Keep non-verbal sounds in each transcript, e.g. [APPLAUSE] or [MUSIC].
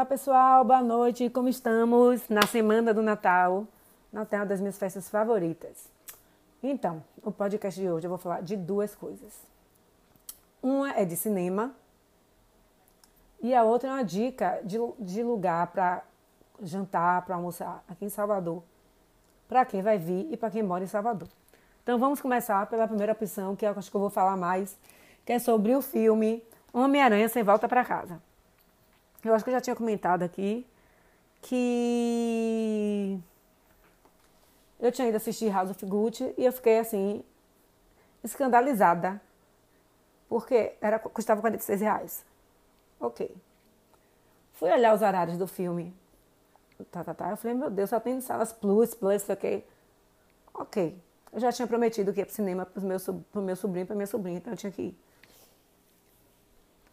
Olá pessoal, boa noite, como estamos na semana do Natal? Natal é uma das minhas festas favoritas. Então, o podcast de hoje eu vou falar de duas coisas. Uma é de cinema e a outra é uma dica de, de lugar para jantar, para almoçar aqui em Salvador, para quem vai vir e para quem mora em Salvador. Então vamos começar pela primeira opção, que é eu acho que eu vou falar mais, que é sobre o filme Homem-Aranha Sem Volta para Casa. Eu acho que eu já tinha comentado aqui que eu tinha ido assistir House of Gucci e eu fiquei assim, escandalizada. Porque era, custava 46 reais. Ok. Fui olhar os horários do filme. Tá, tá, tá. Eu falei, meu Deus, só tem salas plus, plus, ok. Ok. Eu já tinha prometido que ia pro cinema pro meu, pro meu sobrinho pra minha sobrinha, então eu tinha que ir.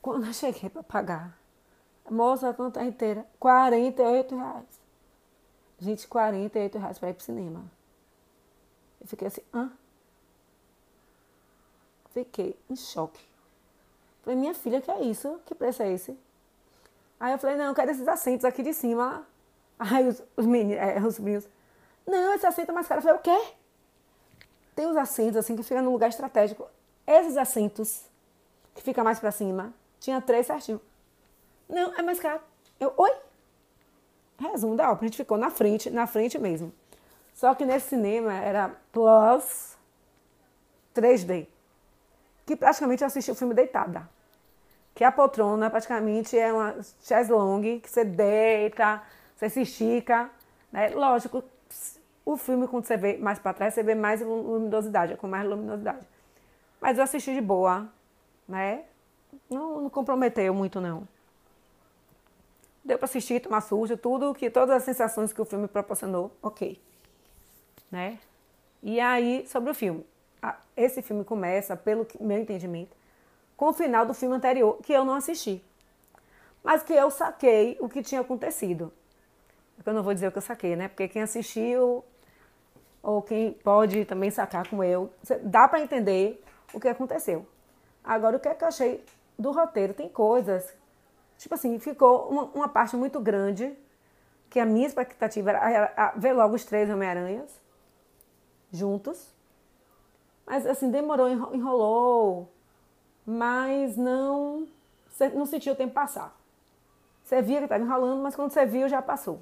Quando eu cheguei para pagar, moça, a conta inteira, 48 reais. Gente, 48 reais para ir pro cinema. Eu fiquei assim, hã? Fiquei em choque. Falei, minha filha, que é isso? Que preço é esse? Aí eu falei, não, eu quero esses assentos aqui de cima. Aí os, os meninos, é, os meninos, não, esse assento é mais caro. Eu falei, o quê? Tem os assentos assim que ficam no lugar estratégico. Esses assentos que fica mais para cima, tinha três certinho. Não, é mais caro. Eu, oi? Resumo da ópera, a gente ficou na frente, na frente mesmo. Só que nesse cinema era Plus 3D. Que praticamente eu assisti o filme deitada. Que a poltrona praticamente é uma chaise longue, que você deita, você se estica. Né? Lógico, o filme, quando você vê mais para trás, você vê mais luminosidade, com mais luminosidade. Mas eu assisti de boa, né? Não, não comprometeu muito, não. Deu para assistir, tomar sujo, tudo que todas as sensações que o filme proporcionou, ok né? E aí, sobre o filme. Esse filme começa, pelo meu entendimento, com o final do filme anterior, que eu não assisti. Mas que eu saquei o que tinha acontecido. Eu não vou dizer o que eu saquei, né? Porque quem assistiu, ou quem pode também sacar como eu, dá para entender o que aconteceu. Agora, o que é que eu achei do roteiro? Tem coisas. Tipo assim, ficou uma, uma parte muito grande, que a minha expectativa era, era ver logo os três Homem-Aranhas juntos. Mas assim, demorou, enrolou, mas não, não sentiu o tempo passar. Você via que estava enrolando, mas quando você viu, já passou.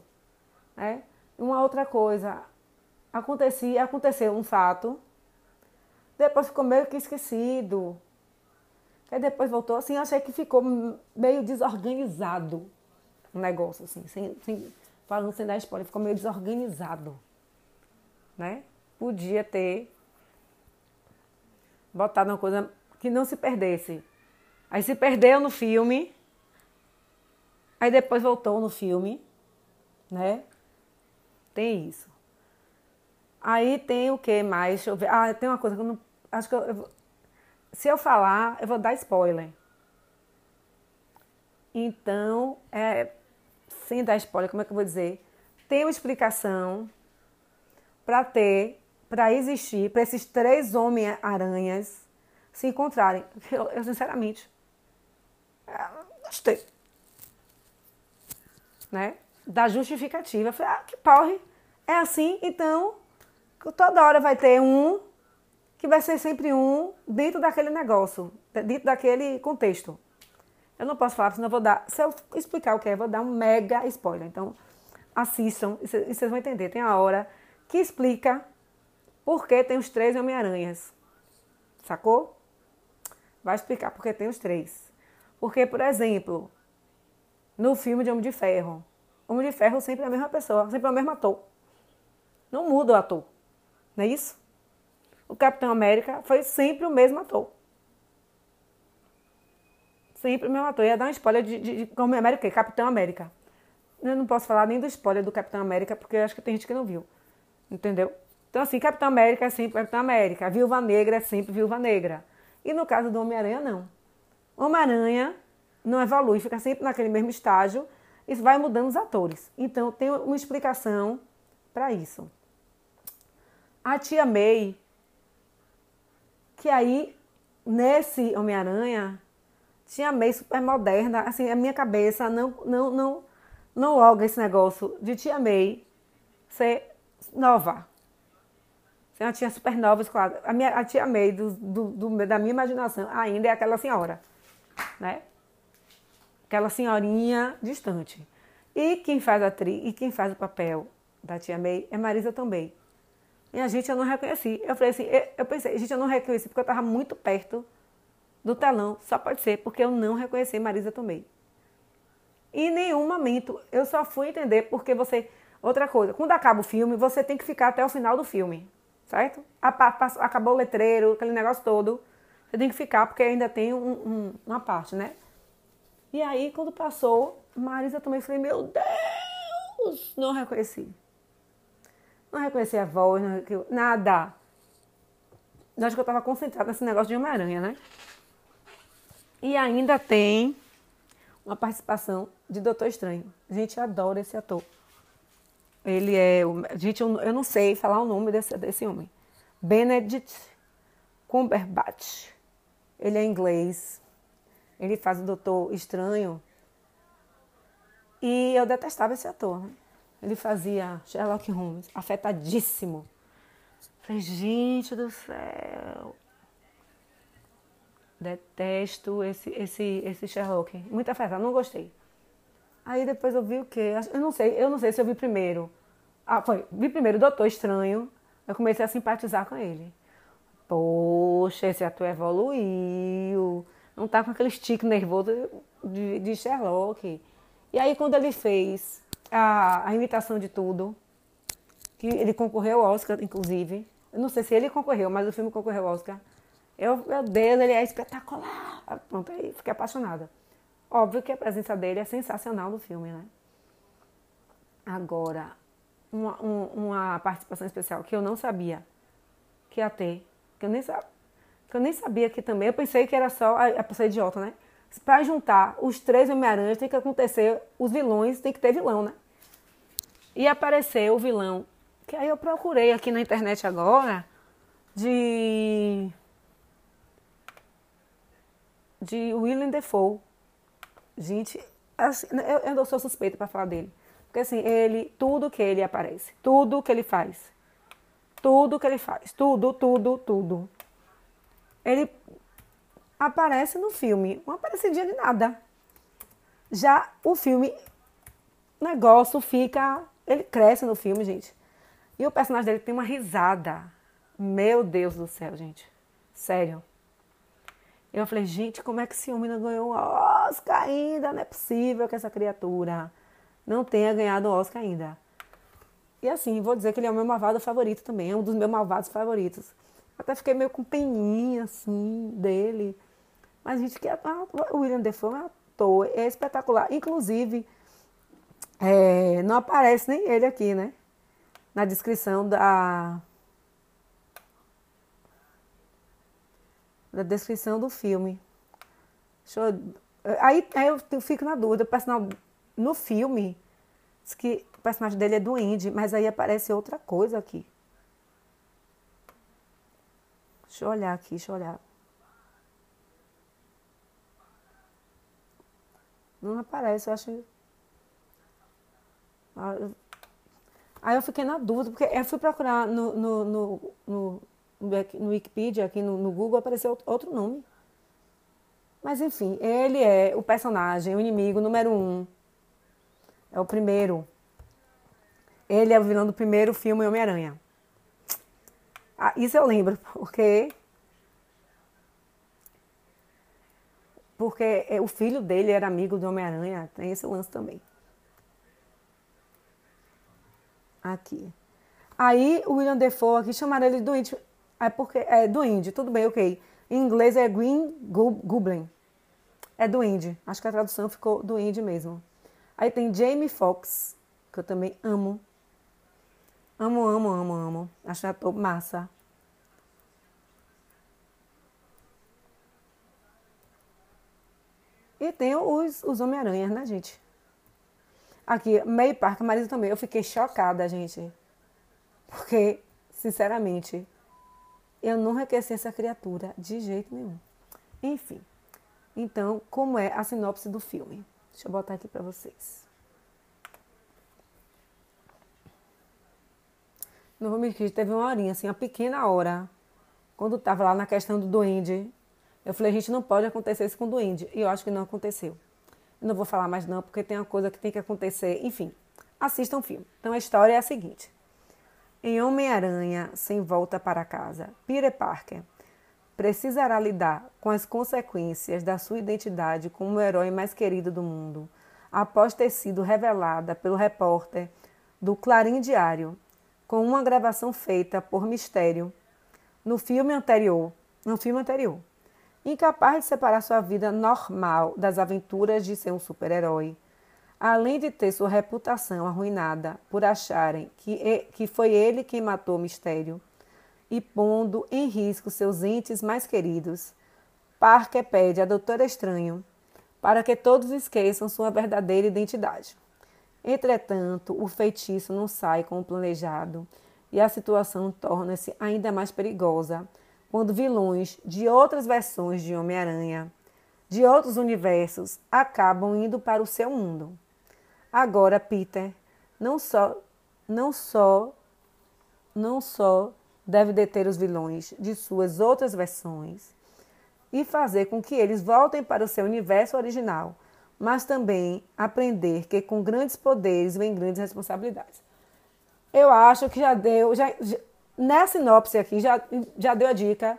Né? Uma outra coisa, acontecia, aconteceu um fato, depois ficou meio que esquecido. Aí depois voltou, assim, achei que ficou meio desorganizado o negócio, assim, sem, sem, falando sem dar spoiler, ficou meio desorganizado, né? podia ter botado uma coisa que não se perdesse. Aí se perdeu no filme, aí depois voltou no filme, né? Tem isso. Aí tem o que mais? Deixa eu ver. Ah, tem uma coisa que eu não. Acho que eu, eu, se eu falar, eu vou dar spoiler. Então, é, sem dar spoiler, como é que eu vou dizer? Tem uma explicação para ter para existir, para esses três Homem-Aranhas se encontrarem. [LAUGHS] Eu, eu sinceramente, é, gostei. Né? Da justificativa. Eu falei, ah, que porre. É assim, então, toda hora vai ter um que vai ser sempre um dentro daquele negócio, dentro daquele contexto. Eu não posso falar, senão eu vou dar. Se eu explicar o que é, eu vou dar um mega spoiler. Então, assistam e vocês vão entender. Tem a hora que explica por que tem os três Homem-Aranhas. Sacou? Vai explicar por que tem os três. Porque, por exemplo, no filme de Homem de Ferro, Homem de Ferro sempre é a mesma pessoa, sempre é o mesmo ator. Não muda o ator. Não é isso? O Capitão América foi sempre o mesmo ator. Sempre o mesmo ator. Ia dar um spoiler de, de, de Homem América, Capitão América. Eu não posso falar nem do spoiler do Capitão América, porque acho que tem gente que não viu. Entendeu? Então, assim, Capitão América é sempre Capitão América, Viúva Negra é sempre Viúva Negra. E no caso do Homem-Aranha, não. Homem-Aranha não evolui, fica sempre naquele mesmo estágio e vai mudando os atores. Então, tem uma explicação para isso. A tia May, que aí, nesse Homem-Aranha, tinha May super moderna, assim, a minha cabeça não, não, não, não logo esse negócio de Tia May ser nova. Ser uma tia super nova, claro. A, minha, a Tia May do, do, do, da minha imaginação ainda é aquela senhora, né? Aquela senhorinha distante. E quem faz a tri, e quem faz o papel da Tia May é Marisa também. E a gente eu não reconheci. Eu falei assim, eu pensei, gente, eu não reconheci porque eu estava muito perto do telão. Só pode ser porque eu não reconheci Marisa Tomei. Em nenhum momento eu só fui entender porque você. Outra coisa, quando acaba o filme, você tem que ficar até o final do filme, certo? Acabou o letreiro, aquele negócio todo. Você tem que ficar porque ainda tem um, um, uma parte, né? E aí, quando passou, Marisa também falei, meu Deus, não reconheci. Não reconheci a voz, não, nada. Eu acho que eu estava concentrada nesse negócio de Homem-Aranha, né? E ainda tem uma participação de Doutor Estranho. Gente, adora esse ator. Ele é. Gente, eu, eu não sei falar o nome desse, desse homem. Benedict Cumberbatch. Ele é inglês. Ele faz o Doutor Estranho. E eu detestava esse ator. Né? Ele fazia Sherlock Holmes, afetadíssimo. Falei, gente do céu. Detesto esse, esse, esse Sherlock. Muito afetado, não gostei. Aí depois eu vi o quê? Eu não sei, eu não sei se eu vi primeiro. Ah, foi. Vi primeiro o Doutor Estranho. Eu comecei a simpatizar com ele. Poxa, esse ator evoluiu. Não tá com aquele stick nervoso de, de Sherlock. E aí quando ele fez a, a imitação de tudo, que ele concorreu ao Oscar, inclusive. Eu não sei se ele concorreu, mas o filme concorreu ao Oscar. Eu, meu Deus, ele é espetacular. Pronto, aí fiquei apaixonada. Óbvio que a presença dele é sensacional no filme, né? Agora, uma, um, uma participação especial que eu não sabia que ia ter, que eu nem, que eu nem sabia que também, eu pensei que era só a, a pessoa idiota, né? para juntar os três Homem-Aranhas tem que acontecer, os vilões tem que ter vilão, né? E apareceu o vilão, que aí eu procurei aqui na internet agora, de. de William Defoe. Gente, assim, eu, eu não sou suspeita para falar dele. Porque assim, ele, tudo que ele aparece, tudo que ele faz, tudo que ele faz, tudo, tudo, tudo. Ele aparece no filme, uma parecidinha de nada. Já o filme, o negócio fica. Ele cresce no filme, gente. E o personagem dele tem uma risada. Meu Deus do céu, gente. Sério. Eu falei, gente, como é que esse homem não ganhou o Oscar ainda? Não é possível que essa criatura não tenha ganhado o Oscar ainda. E assim, vou dizer que ele é o meu malvado favorito também. É um dos meus malvados favoritos. Até fiquei meio com peninha, assim, dele. Mas, gente, que o William Defoe é um ator, é espetacular. Inclusive, é, não aparece nem ele aqui, né? Na descrição da. Da descrição do filme. Eu, aí, aí eu fico na dúvida. O personagem no filme diz que o personagem dele é do Indy, mas aí aparece outra coisa aqui. Deixa eu olhar aqui, deixa eu olhar. Não aparece, eu acho. Aí eu fiquei na dúvida, porque eu fui procurar no, no, no, no, no Wikipedia, aqui no, no Google, apareceu outro nome. Mas enfim, ele é o personagem, o inimigo número um. É o primeiro. Ele é o vilão do primeiro filme Homem-Aranha. Ah, isso eu lembro, porque porque é, o filho dele era amigo do Homem-Aranha, tem esse lance também. Aqui. Aí o William Defoe aqui chamaram ele do índio. É porque é do índio, tudo bem, ok. Em inglês é Green Goblin. É do índio. Acho que a tradução ficou do índio mesmo. Aí tem Jamie Foxx, que eu também amo. Amo, amo, amo, amo. Acho ator massa. E tem os, os Homem-Aranhas, né, gente? Aqui, May Park, Marisa também. Eu fiquei chocada, gente. Porque, sinceramente, eu não reconheci essa criatura de jeito nenhum. Enfim. Então, como é a sinopse do filme? Deixa eu botar aqui para vocês. Não vou mentir, teve uma horinha, assim, uma pequena hora. Quando estava lá na questão do duende. Eu falei, a gente não pode acontecer isso com o duende. E eu acho que não aconteceu. Não vou falar mais não, porque tem uma coisa que tem que acontecer. Enfim, assistam o filme. Então a história é a seguinte. Em Homem-Aranha Sem Volta para Casa, Peter Parker precisará lidar com as consequências da sua identidade como o herói mais querido do mundo, após ter sido revelada pelo repórter do Clarim Diário, com uma gravação feita por Mistério no filme anterior, no filme anterior. Incapaz de separar sua vida normal das aventuras de ser um super-herói, além de ter sua reputação arruinada por acharem que, que foi ele quem matou Mistério e pondo em risco seus entes mais queridos, Parker pede a Doutora Estranho para que todos esqueçam sua verdadeira identidade. Entretanto, o feitiço não sai como planejado e a situação torna-se ainda mais perigosa quando vilões de outras versões de Homem-Aranha, de outros universos, acabam indo para o seu mundo. Agora, Peter não só não só não só deve deter os vilões de suas outras versões e fazer com que eles voltem para o seu universo original, mas também aprender que com grandes poderes vem grandes responsabilidades. Eu acho que já deu, já, já nessa sinopse aqui já, já deu a dica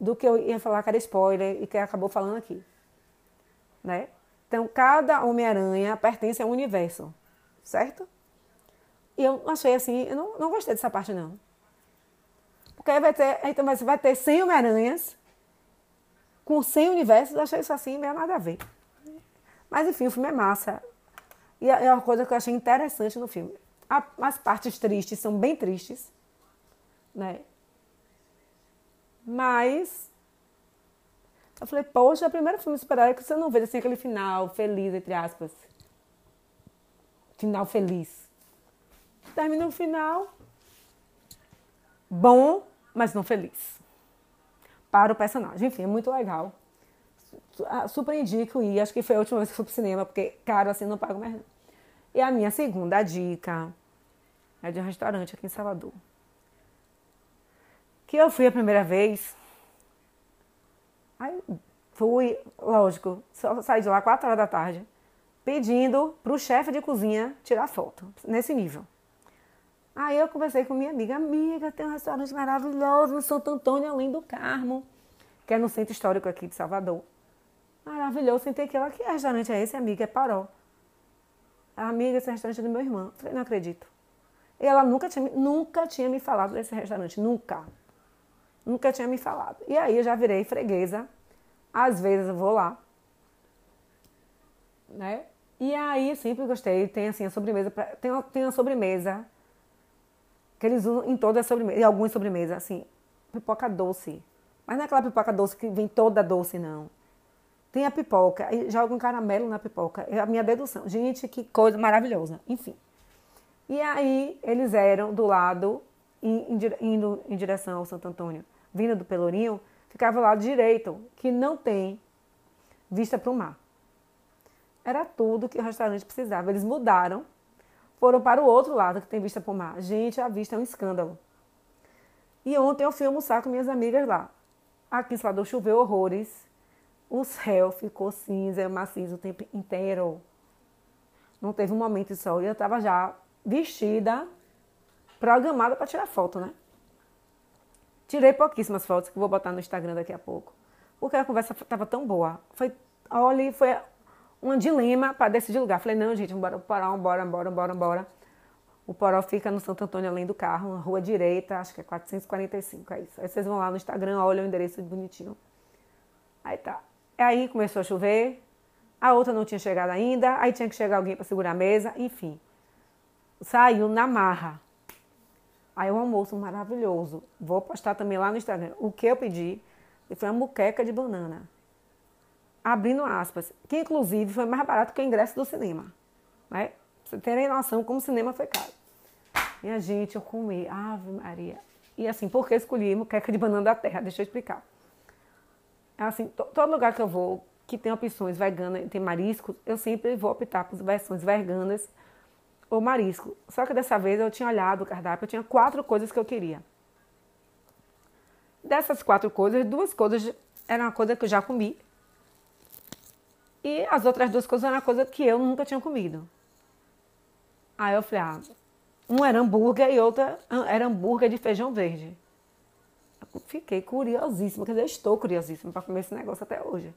do que eu ia falar que era spoiler e que acabou falando aqui. Né? Então, cada Homem-Aranha pertence a um universo, certo? E eu achei assim, eu não, não gostei dessa parte não. Porque aí vai ter, então vai ter 100 Homem-Aranhas com 100 universos, achei isso assim, meio nada a ver. Mas enfim, o filme é massa. E é uma coisa que eu achei interessante no filme. As partes tristes são bem tristes, né? Mas eu falei, poxa, é o primeiro filme super que você não vê assim aquele final feliz, entre aspas. Final feliz. Termina o final bom, mas não feliz. Para o personagem. Enfim, é muito legal. Ah, super indico e acho que foi a última vez que fui pro cinema, porque caro assim não pago mais. E a minha segunda dica é de um restaurante aqui em Salvador. Que eu fui a primeira vez. Aí fui, lógico, só saí de lá 4 horas da tarde, pedindo pro chefe de cozinha tirar foto, nesse nível. Aí eu conversei com minha amiga, amiga, tem um restaurante maravilhoso no Santo Antônio, além do Carmo, que é no centro histórico aqui de Salvador. Maravilhoso, sentei aqui, ela, que restaurante é esse, amiga? É Paró. Amiga, esse restaurante é do meu irmão. Falei, não acredito. E ela nunca tinha, nunca tinha me falado desse restaurante, nunca. Nunca tinha me falado. E aí eu já virei freguesa. Às vezes eu vou lá. Né? E aí sempre gostei. Tem assim a sobremesa. Pra, tem, uma, tem uma sobremesa que eles usam em todas as sobremesas. Em algumas sobremesas, assim. Pipoca doce. Mas não é aquela pipoca doce que vem toda doce, não. Tem a pipoca. E joga um caramelo na pipoca. É a minha dedução. Gente, que coisa maravilhosa. Enfim. E aí eles eram do lado, indo em direção ao Santo Antônio vinda do Pelourinho, ficava ao lado direito, que não tem vista para o mar. Era tudo que o restaurante precisava. Eles mudaram, foram para o outro lado, que tem vista para o mar. Gente, a vista é um escândalo. E ontem eu fui almoçar com minhas amigas lá. Aqui em Salvador choveu horrores. O céu ficou cinza, macio o tempo inteiro. Não teve um momento de sol. E eu estava já vestida, programada para tirar foto, né? Tirei pouquíssimas fotos que vou botar no Instagram daqui a pouco. Porque a conversa estava tão boa. Foi, olha, foi um dilema para decidir lugar. Falei, não, gente, bora Poró, bora, bora, bora, bora. O Poró fica no Santo Antônio, além do carro, na rua direita, acho que é 445, é isso. Aí vocês vão lá no Instagram, olham o endereço bonitinho. Aí tá. Aí começou a chover, a outra não tinha chegado ainda, aí tinha que chegar alguém para segurar a mesa, enfim. Saiu na marra. Aí um almoço maravilhoso. Vou postar também lá no Instagram. O que eu pedi foi uma muqueca de banana. Abrindo aspas. Que inclusive foi mais barato que o ingresso do cinema. Né? Pra vocês terem noção como o cinema foi caro. Minha gente, eu comi. Ave Maria. E assim, por que escolhi muqueca de banana da terra? Deixa eu explicar. Assim, todo lugar que eu vou que tem opções veganas, tem mariscos, eu sempre vou optar por versões veganas o marisco. Só que dessa vez eu tinha olhado o cardápio, eu tinha quatro coisas que eu queria. Dessas quatro coisas, duas coisas eram uma coisa que eu já comi. E as outras duas coisas eram uma coisa que eu nunca tinha comido. Aí eu falei, ah, um era hambúrguer e outra era hambúrguer de feijão verde. Eu fiquei curiosíssima, quer dizer, estou curiosíssima para comer esse negócio até hoje.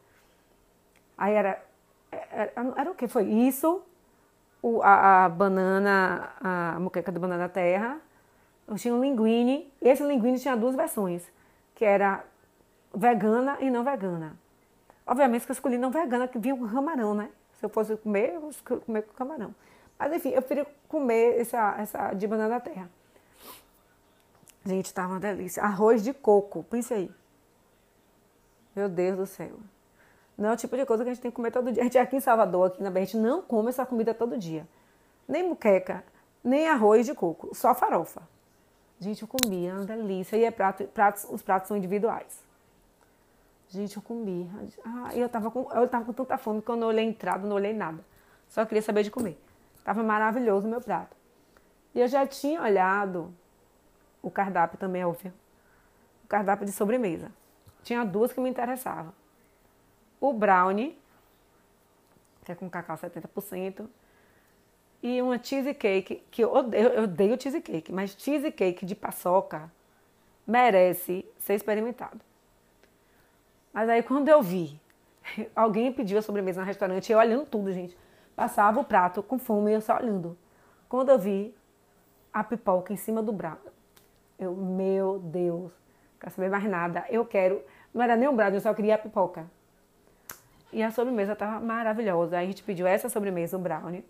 Aí era, era, era o que? Foi isso, o, a, a, banana, a moqueca de banana terra, eu tinha um linguine, esse linguine tinha duas versões, que era vegana e não vegana. Obviamente que eu escolhi não vegana, que vinha com camarão, né? Se eu fosse comer, eu escolhi comer com camarão. Mas enfim, eu preferi comer essa, essa de banana terra. Gente, tá uma delícia. Arroz de coco, pense aí. Meu Deus do céu. Não é o tipo de coisa que a gente tem que comer todo dia. A gente aqui em Salvador, aqui na Bahia, a gente não come essa comida todo dia. Nem muqueca, nem arroz de coco, só farofa. Gente, eu comia, é uma delícia. E é prato, pratos, os pratos são individuais. Gente, eu comi. Ah, eu tava com, eu tava com tanta fome que eu olhei a entrada, não olhei nada. Só queria saber de comer. Tava maravilhoso o meu prato. E eu já tinha olhado o cardápio também, óbvio. O cardápio de sobremesa. Tinha duas que me interessavam. O brownie, que é com cacau 70%, e uma cheesecake, que eu odeio, eu odeio cheesecake, mas cheesecake de paçoca merece ser experimentado. Mas aí quando eu vi, [LAUGHS] alguém pediu a sobremesa no restaurante, eu olhando tudo, gente. Passava o prato com fome e eu só olhando. Quando eu vi a pipoca em cima do braço, eu, meu Deus, quero saber mais nada. Eu quero. Não era nem um brownie, eu só queria a pipoca. E a sobremesa estava maravilhosa. Aí a gente pediu essa sobremesa, o brownie,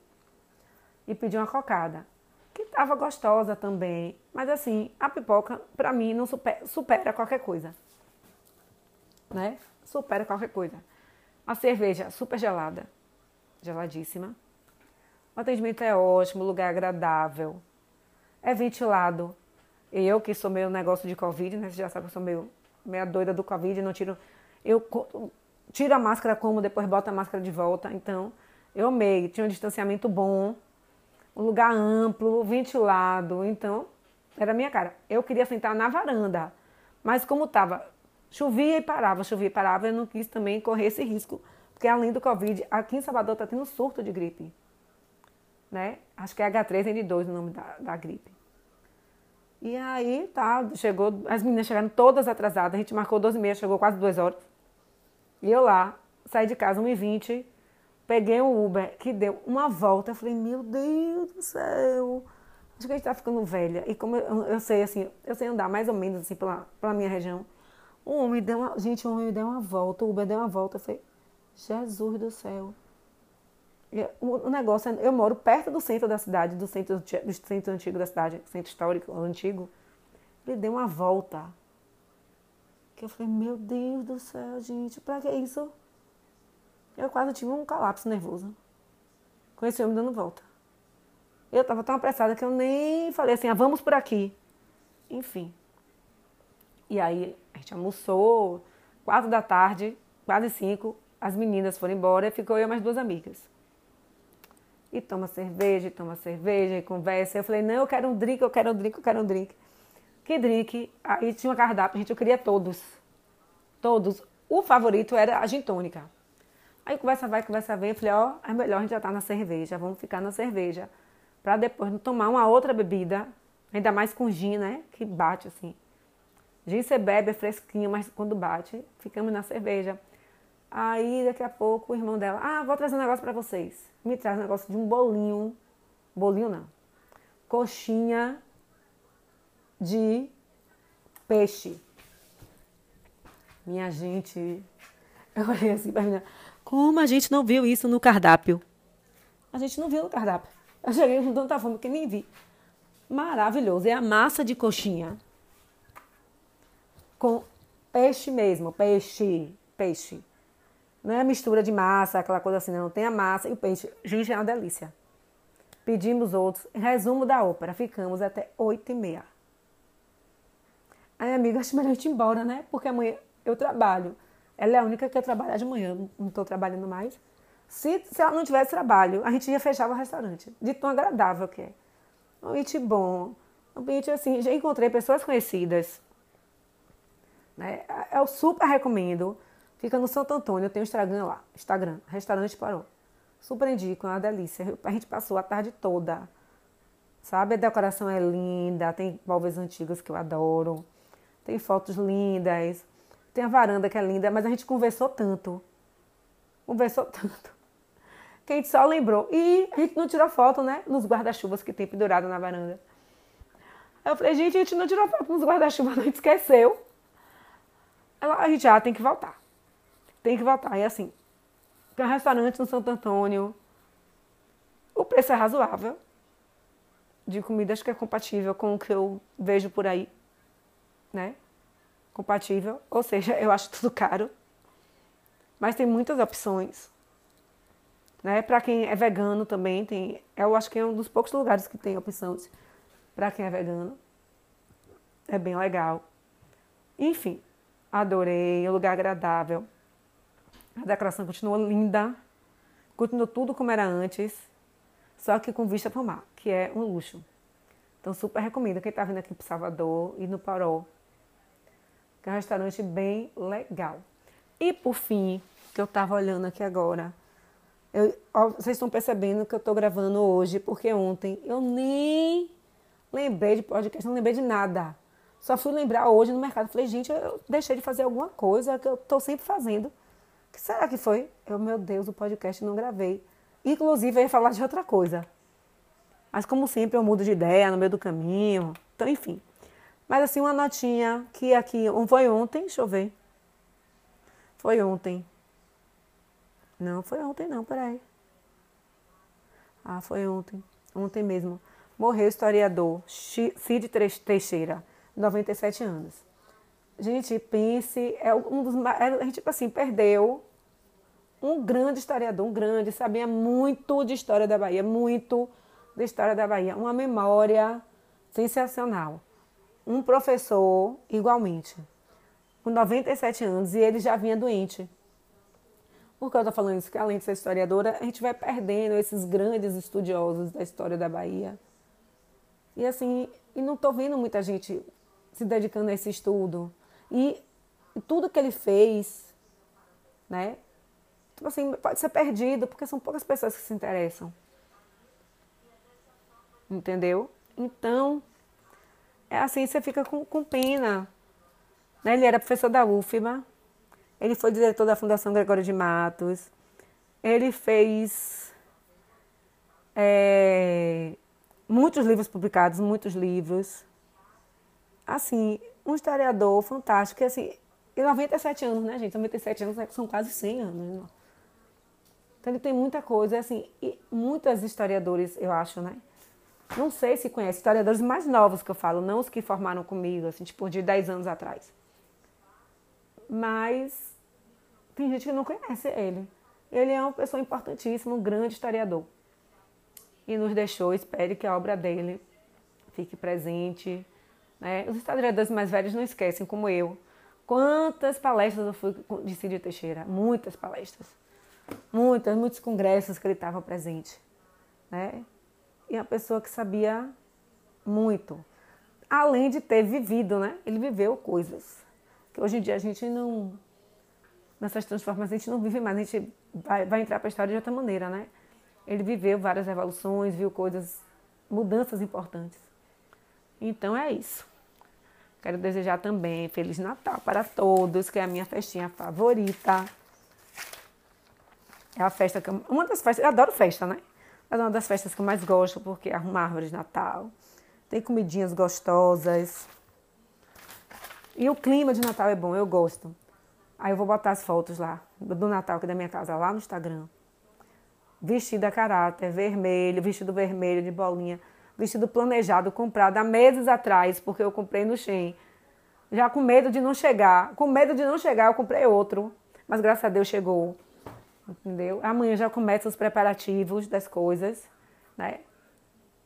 e pediu uma cocada, que estava gostosa também. Mas assim, a pipoca, para mim, não supera, supera qualquer coisa. Né? Supera qualquer coisa. A cerveja super gelada, geladíssima. O atendimento é ótimo, lugar é agradável, é ventilado. Eu que sou meio negócio de Covid, né? Você já sabe que eu sou meio, meio doida do Covid, não tiro. Eu tiro a máscara como, depois boto a máscara de volta. Então, eu amei. Tinha um distanciamento bom, um lugar amplo, ventilado. Então, era a minha cara. Eu queria sentar na varanda, mas como tava, chovia e parava, chovia e parava, eu não quis também correr esse risco. Porque além do Covid, aqui em Salvador está tendo surto de gripe. Né? Acho que é H3N2 o nome da, da gripe. E aí, tá, chegou, as meninas chegaram todas atrasadas, a gente marcou 12 e meia, chegou quase duas horas. E eu lá, saí de casa 1h20, peguei um Uber que deu uma volta, eu falei, meu Deus do céu, acho que a gente tá ficando velha. E como eu, eu sei, assim, eu sei andar mais ou menos assim pela, pela minha região. O homem deu uma, gente, o homem deu uma volta, o Uber deu uma volta, eu falei, Jesus do céu. O negócio é, eu moro perto do centro da cidade, do centro, do centro antigo da cidade, centro histórico antigo. Ele deu uma volta. Que eu falei, meu Deus do céu, gente, pra que isso? Eu quase tive um colapso nervoso. Com esse homem dando volta. Eu tava tão apressada que eu nem falei assim, ah, vamos por aqui. Enfim. E aí a gente almoçou, quatro da tarde, quase cinco, as meninas foram embora e ficou eu e mais duas amigas e toma cerveja, e toma cerveja, e conversa. Eu falei, não, eu quero um drink, eu quero um drink, eu quero um drink. Que drink? Aí tinha uma cardápio, gente, eu queria todos. Todos. O favorito era a gin tônica. Aí conversa vai, conversa vem, eu falei, ó, oh, é melhor a gente já tá na cerveja, vamos ficar na cerveja. Pra depois não tomar uma outra bebida, ainda mais com gin, né? Que bate assim. Gin você bebe, é fresquinho, mas quando bate, ficamos na cerveja. Aí daqui a pouco o irmão dela, ah, vou trazer um negócio para vocês. Me traz um negócio de um bolinho, bolinho não, coxinha de peixe. Minha gente, eu olhei assim pra mim, como a gente não viu isso no cardápio? A gente não viu no cardápio. Eu cheguei com tanta fome que nem vi. Maravilhoso. É a massa de coxinha com peixe mesmo, peixe, peixe. Não é a mistura de massa, aquela coisa assim, não. Tem a massa e o peixe. Gente, é uma delícia. Pedimos outros. Resumo da ópera. Ficamos até oito e meia. Aí, amiga, acho melhor gente ir embora, né? Porque amanhã eu trabalho. Ela é a única que quer trabalhar de manhã. Não estou trabalhando mais. Se, se ela não tivesse trabalho, a gente ia fechar o restaurante. De tão agradável que é. Um ambiente bom. Um ambiente assim, já encontrei pessoas conhecidas. Né? Eu super recomendo. Fica no Santo Antônio, tem o Instagram lá. Instagram, Restaurante Parou. Super indico, é uma delícia. A gente passou a tarde toda. Sabe? A decoração é linda, tem móveis antigos que eu adoro. Tem fotos lindas. Tem a varanda que é linda, mas a gente conversou tanto. Conversou [LAUGHS] tanto. Que a gente só lembrou. E a gente não tirou foto, né? Nos guarda-chuvas que tem pendurado na varanda. Eu falei, gente, a gente não tirou foto nos guarda-chuvas, a gente esqueceu. Ela, a gente já tem que voltar. Tem que voltar. E assim, tem um restaurante no Santo Antônio. O preço é razoável. De comida, acho que é compatível com o que eu vejo por aí. Né? Compatível. Ou seja, [LAUGHS] eu acho tudo caro. Mas tem muitas opções. Né? Para quem é vegano também tem. Eu acho que é um dos poucos lugares que tem opções para quem é vegano. É bem legal. Enfim, adorei, um lugar agradável. A decoração continuou linda, continuou tudo como era antes, só que com vista para o mar, que é um luxo. Então, super recomendo quem está vindo aqui para Salvador e no Paró, que é um restaurante bem legal. E por fim, que eu estava olhando aqui agora, eu, vocês estão percebendo que eu estou gravando hoje, porque ontem eu nem lembrei de podcast, não lembrei de nada. Só fui lembrar hoje no mercado. Falei, gente, eu deixei de fazer alguma coisa que eu estou sempre fazendo. Que será que foi? Eu, meu Deus, o podcast não gravei. Inclusive, eu ia falar de outra coisa. Mas, como sempre, eu mudo de ideia no meio do caminho. Então, enfim. Mas, assim, uma notinha que aqui. Foi ontem, deixa eu ver. Foi ontem. Não, foi ontem, não, peraí. Ah, foi ontem. Ontem mesmo. Morreu o historiador Cid Teixeira. 97 anos. Gente, pense, é um dos é, a gente tipo assim, perdeu um grande historiador, um grande, sabia muito de história da Bahia, muito da história da Bahia, uma memória sensacional. Um professor igualmente, com 97 anos e ele já vinha doente. Por que eu estou falando isso? Que além de ser historiadora, a gente vai perdendo esses grandes estudiosos da história da Bahia. E assim, e não estou vendo muita gente se dedicando a esse estudo. E tudo que ele fez, né? Tipo assim, pode ser perdido, porque são poucas pessoas que se interessam. Entendeu? Então, é assim, você fica com, com pena. Né? Ele era professor da UFBA, ele foi diretor da Fundação Gregório de Matos, ele fez é, muitos livros publicados, muitos livros assim, um historiador fantástico, que assim, e 97 anos, né, gente? 97 anos são quase 100 anos. Né? Então ele tem muita coisa, assim, e muitos historiadores, eu acho, né? Não sei se conhece, historiadores mais novos que eu falo, não os que formaram comigo, assim, tipo, de 10 anos atrás. Mas tem gente que não conhece ele. Ele é uma pessoa importantíssima, um grande historiador. E nos deixou, espere que a obra dele fique presente né? Os historiadores mais velhos não esquecem, como eu. Quantas palestras eu fui de Cid Teixeira? Muitas palestras. Muitas, muitos congressos que ele estava presente. Né? E uma pessoa que sabia muito. Além de ter vivido, né? Ele viveu coisas. Que hoje em dia a gente não. Nessas transformações a gente não vive mais, a gente vai, vai entrar para a história de outra maneira, né? Ele viveu várias revoluções, viu coisas, mudanças importantes. Então é isso. Quero desejar também Feliz Natal para todos, que é a minha festinha favorita. É a festa que eu, uma das festas, eu adoro festa, né? É uma das festas que eu mais gosto porque arruma árvore de Natal. Tem comidinhas gostosas. E o clima de Natal é bom, eu gosto. Aí eu vou botar as fotos lá do Natal aqui da minha casa lá no Instagram. Vestido a caráter, vermelho, vestido vermelho de bolinha vestido planejado, comprado há meses atrás, porque eu comprei no Shein. Já com medo de não chegar. Com medo de não chegar, eu comprei outro. Mas graças a Deus chegou. Entendeu? Amanhã já começam os preparativos das coisas, né?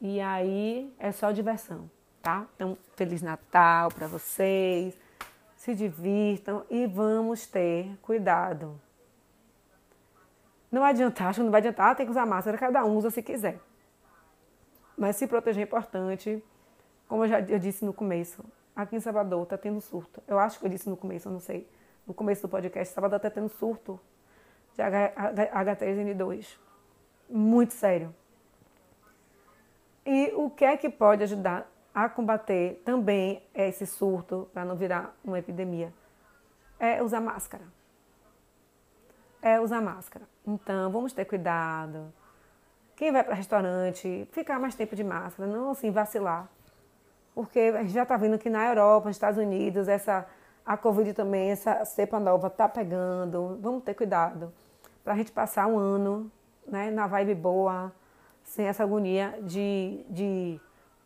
E aí é só diversão, tá? Então, Feliz Natal para vocês. Se divirtam e vamos ter cuidado. Não adianta, acho que não vai adiantar, tem que usar máscara, cada um usa se quiser. Mas se proteger é importante, como eu já eu disse no começo, aqui em Salvador está tendo surto. Eu acho que eu disse no começo, eu não sei. No começo do podcast, Salvador está tendo surto de H3N2. Muito sério. E o que é que pode ajudar a combater também esse surto, para não virar uma epidemia? É usar máscara. É usar máscara. Então, vamos ter cuidado. Quem vai para restaurante, ficar mais tempo de máscara, não assim vacilar. Porque a gente já está vendo que na Europa, nos Estados Unidos, essa, a Covid também, essa cepa nova está pegando. Vamos ter cuidado. Para a gente passar um ano né, na vibe boa, sem essa agonia de, de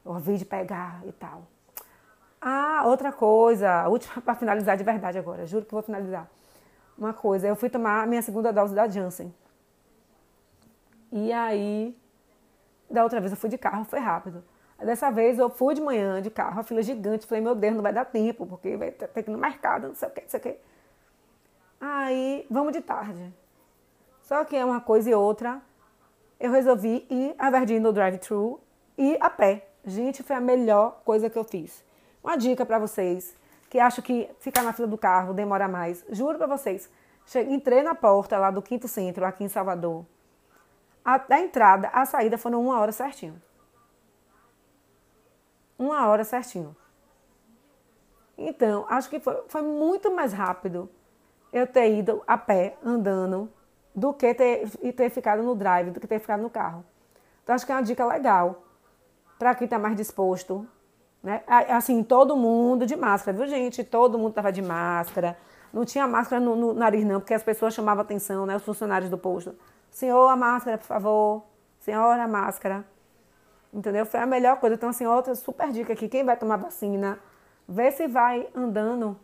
ouvir, de pegar e tal. Ah, outra coisa, última [LAUGHS] para finalizar de verdade agora, juro que vou finalizar. Uma coisa, eu fui tomar a minha segunda dose da Janssen. E aí, da outra vez eu fui de carro, foi rápido. Dessa vez eu fui de manhã de carro, a fila gigante, falei, meu Deus, não vai dar tempo, porque vai ter que ir no mercado, não sei o que, não sei o que. Aí, vamos de tarde. Só que é uma coisa e outra, eu resolvi ir, de ir no drive-thru, ir a pé. Gente, foi a melhor coisa que eu fiz. Uma dica para vocês que acham que ficar na fila do carro demora mais. Juro para vocês. Cheguei, entrei na porta lá do Quinto Centro, aqui em Salvador. A, a entrada, a saída foram uma hora certinho. Uma hora certinho. Então, acho que foi, foi muito mais rápido eu ter ido a pé, andando, do que ter, ter ficado no drive, do que ter ficado no carro. Então, acho que é uma dica legal para quem está mais disposto. Né? Assim, todo mundo de máscara, viu, gente? Todo mundo estava de máscara. Não tinha máscara no, no, nariz, não, porque as pessoas chamavam atenção, né? Os funcionários do posto. Senhor, a máscara, por favor. Senhora, a máscara. Entendeu? Foi a melhor coisa. Então, assim, outra super dica aqui. Quem vai tomar vacina, vê se vai andando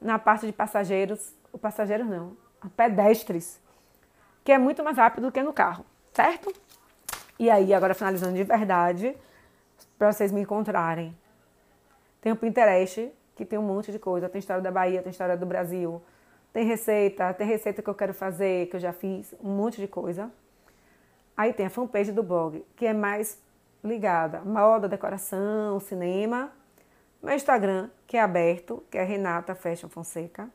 na parte de passageiros. O passageiros não, pedestres que é muito mais rápido do que no carro, certo? E aí, agora finalizando de verdade, para vocês me encontrarem. Tem o Pinterest, que tem um monte de coisa. Tem história da Bahia, tem história do Brasil. Tem receita, tem receita que eu quero fazer, que eu já fiz, um monte de coisa. Aí tem a fanpage do blog, que é mais ligada moda, decoração, cinema. Meu Instagram, que é aberto, que é Renata Fashion Fonseca.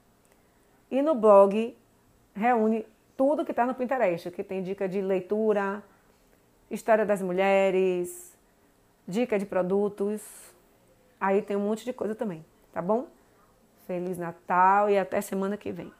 E no blog reúne tudo que está no Pinterest, que tem dica de leitura, história das mulheres, dica de produtos. Aí tem um monte de coisa também, tá bom? Feliz Natal e até semana que vem.